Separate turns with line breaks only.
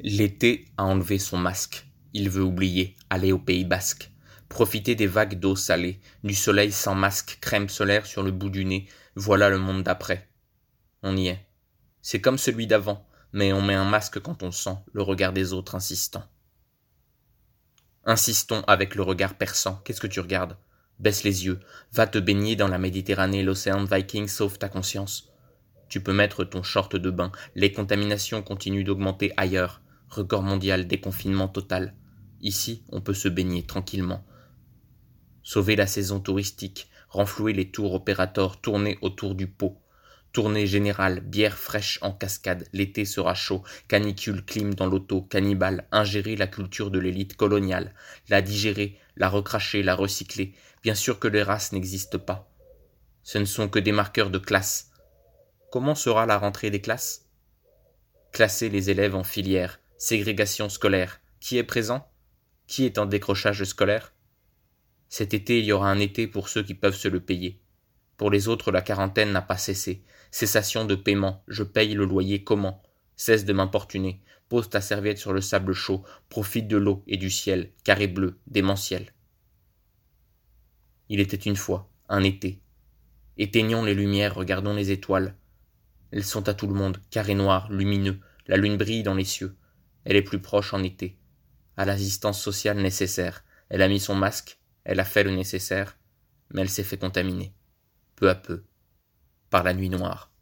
L'été a enlevé son masque. Il veut oublier, aller au Pays basque. Profiter des vagues d'eau salée, du soleil sans masque, crème solaire sur le bout du nez, voilà le monde d'après. On y est. C'est comme celui d'avant, mais on met un masque quand on sent le regard des autres insistant. Insistons avec le regard perçant. Qu'est-ce que tu regardes? Baisse les yeux, va te baigner dans la Méditerranée, l'océan Viking sauve ta conscience. Tu peux mettre ton short de bain, les contaminations continuent d'augmenter ailleurs, record mondial, déconfinement total. Ici, on peut se baigner tranquillement. Sauver la saison touristique, renflouer les tours opérateurs, tourner autour du pot. Tournée générale, bière fraîche en cascade, l'été sera chaud, canicule, clim dans l'auto, cannibale, ingérer la culture de l'élite coloniale, la digérer, la recracher, la recycler. Bien sûr que les races n'existent pas. Ce ne sont que des marqueurs de classe. Comment sera la rentrée des classes? Classer les élèves en filières, Ségrégation scolaire. Qui est présent? Qui est en décrochage scolaire? Cet été, il y aura un été pour ceux qui peuvent se le payer. Pour les autres, la quarantaine n'a pas cessé. Cessation de paiement. Je paye le loyer comment? Cesse de m'importuner. Pose ta serviette sur le sable chaud. Profite de l'eau et du ciel, carré bleu, démentiel. Il était une fois, un été. Éteignons les lumières, regardons les étoiles. Elles sont à tout le monde, carré noir, lumineux. La lune brille dans les cieux. Elle est plus proche en été. À l'assistance sociale nécessaire. Elle a mis son masque, elle a fait le nécessaire, mais elle s'est fait contaminer. Peu à peu. Par la nuit noire.